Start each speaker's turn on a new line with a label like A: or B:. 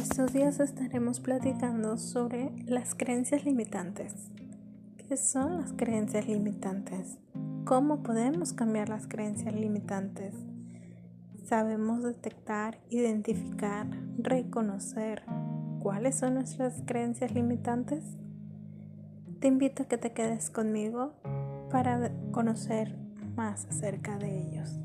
A: Estos días estaremos platicando sobre las creencias limitantes. ¿Qué son las creencias limitantes? ¿Cómo podemos cambiar las creencias limitantes? ¿Sabemos detectar, identificar, reconocer cuáles son nuestras creencias limitantes? Te invito a que te quedes conmigo para conocer más acerca de ellos.